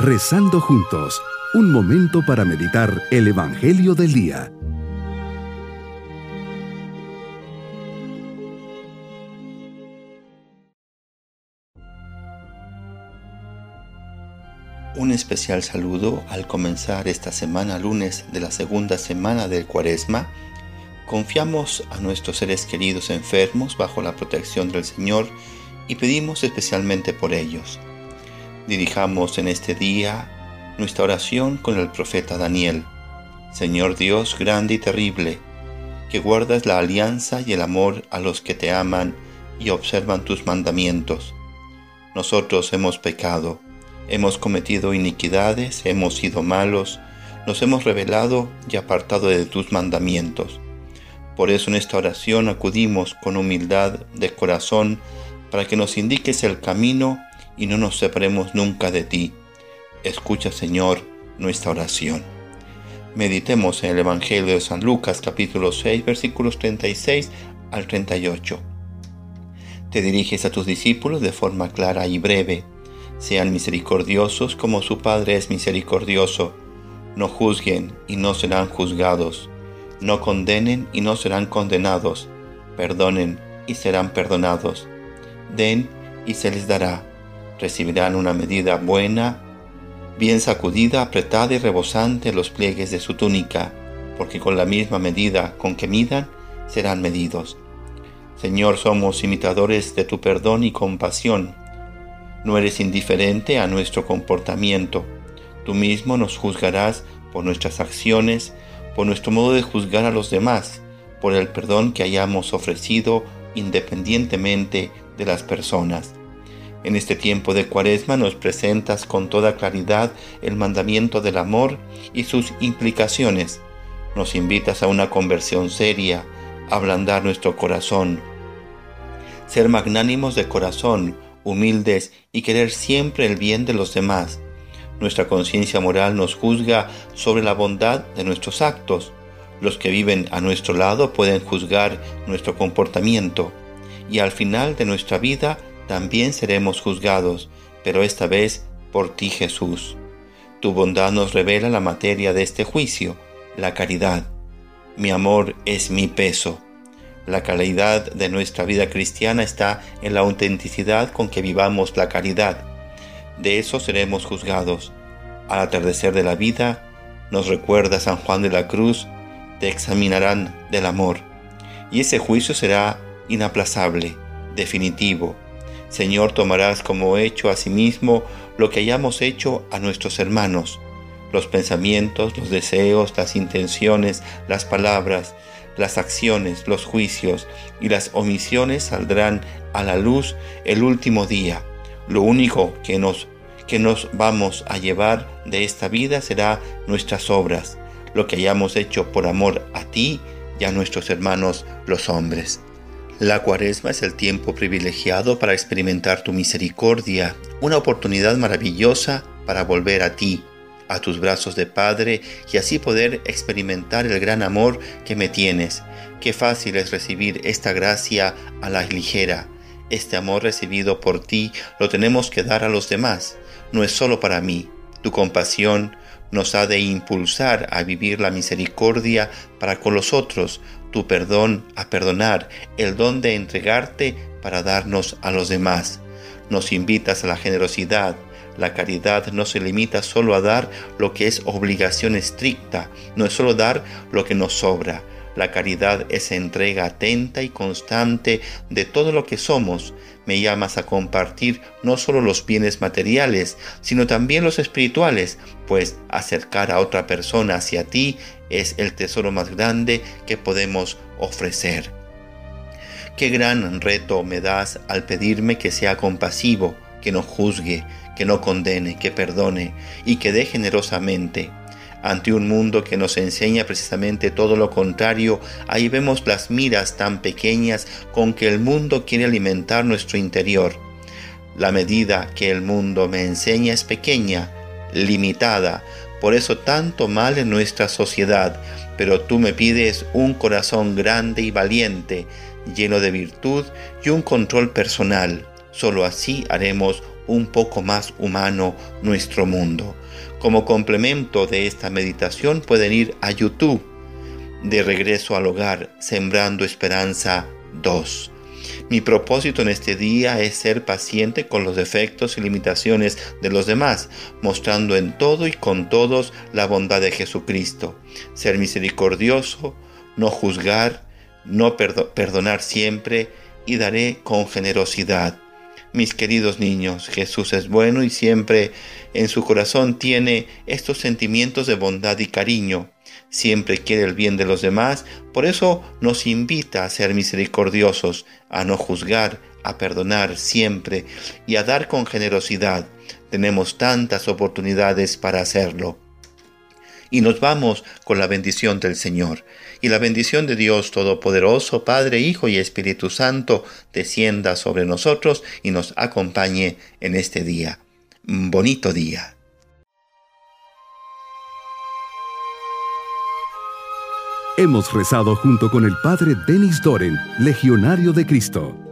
Rezando juntos, un momento para meditar el Evangelio del Día. Un especial saludo al comenzar esta semana lunes de la segunda semana del Cuaresma. Confiamos a nuestros seres queridos enfermos bajo la protección del Señor y pedimos especialmente por ellos. Dirijamos en este día nuestra oración con el profeta Daniel. Señor Dios grande y terrible, que guardas la alianza y el amor a los que te aman y observan tus mandamientos. Nosotros hemos pecado, hemos cometido iniquidades, hemos sido malos, nos hemos rebelado y apartado de tus mandamientos. Por eso en esta oración acudimos con humildad de corazón para que nos indiques el camino y no nos separemos nunca de ti. Escucha, Señor, nuestra oración. Meditemos en el Evangelio de San Lucas capítulo 6 versículos 36 al 38. Te diriges a tus discípulos de forma clara y breve. Sean misericordiosos como su Padre es misericordioso. No juzguen y no serán juzgados. No condenen y no serán condenados. Perdonen y serán perdonados. Den y se les dará recibirán una medida buena, bien sacudida, apretada y rebosante los pliegues de su túnica, porque con la misma medida con que midan, serán medidos. Señor, somos imitadores de tu perdón y compasión. No eres indiferente a nuestro comportamiento. Tú mismo nos juzgarás por nuestras acciones, por nuestro modo de juzgar a los demás, por el perdón que hayamos ofrecido independientemente de las personas. En este tiempo de cuaresma nos presentas con toda claridad el mandamiento del amor y sus implicaciones. Nos invitas a una conversión seria, a ablandar nuestro corazón. Ser magnánimos de corazón, humildes y querer siempre el bien de los demás. Nuestra conciencia moral nos juzga sobre la bondad de nuestros actos. Los que viven a nuestro lado pueden juzgar nuestro comportamiento y al final de nuestra vida también seremos juzgados, pero esta vez por ti Jesús. Tu bondad nos revela la materia de este juicio, la caridad. Mi amor es mi peso. La calidad de nuestra vida cristiana está en la autenticidad con que vivamos la caridad. De eso seremos juzgados. Al atardecer de la vida, nos recuerda San Juan de la Cruz, te examinarán del amor. Y ese juicio será inaplazable, definitivo, Señor, tomarás como hecho a sí mismo lo que hayamos hecho a nuestros hermanos, los pensamientos, los deseos, las intenciones, las palabras, las acciones, los juicios y las omisiones saldrán a la luz el último día. Lo único que nos, que nos vamos a llevar de esta vida será nuestras obras, lo que hayamos hecho por amor a ti y a nuestros hermanos los hombres. La cuaresma es el tiempo privilegiado para experimentar tu misericordia, una oportunidad maravillosa para volver a ti, a tus brazos de Padre y así poder experimentar el gran amor que me tienes. Qué fácil es recibir esta gracia a la ligera. Este amor recibido por ti lo tenemos que dar a los demás. No es solo para mí. Tu compasión nos ha de impulsar a vivir la misericordia para con los otros, tu perdón a perdonar, el don de entregarte para darnos a los demás. Nos invitas a la generosidad. La caridad no se limita solo a dar lo que es obligación estricta, no es solo dar lo que nos sobra. La caridad es entrega atenta y constante de todo lo que somos. Me llamas a compartir no solo los bienes materiales, sino también los espirituales, pues acercar a otra persona hacia ti es el tesoro más grande que podemos ofrecer. Qué gran reto me das al pedirme que sea compasivo, que no juzgue, que no condene, que perdone y que dé generosamente. Ante un mundo que nos enseña precisamente todo lo contrario, ahí vemos las miras tan pequeñas con que el mundo quiere alimentar nuestro interior. La medida que el mundo me enseña es pequeña, limitada, por eso tanto mal en nuestra sociedad, pero tú me pides un corazón grande y valiente, lleno de virtud y un control personal. Solo así haremos un poco más humano nuestro mundo. Como complemento de esta meditación pueden ir a YouTube de regreso al hogar, Sembrando Esperanza 2. Mi propósito en este día es ser paciente con los defectos y limitaciones de los demás, mostrando en todo y con todos la bondad de Jesucristo. Ser misericordioso, no juzgar, no perdonar siempre y daré con generosidad. Mis queridos niños, Jesús es bueno y siempre en su corazón tiene estos sentimientos de bondad y cariño siempre quiere el bien de los demás, por eso nos invita a ser misericordiosos, a no juzgar, a perdonar siempre y a dar con generosidad. Tenemos tantas oportunidades para hacerlo. Y nos vamos con la bendición del Señor. Y la bendición de Dios Todopoderoso, Padre, Hijo y Espíritu Santo, descienda sobre nosotros y nos acompañe en este día. Bonito día. Hemos rezado junto con el Padre Denis Doren, Legionario de Cristo.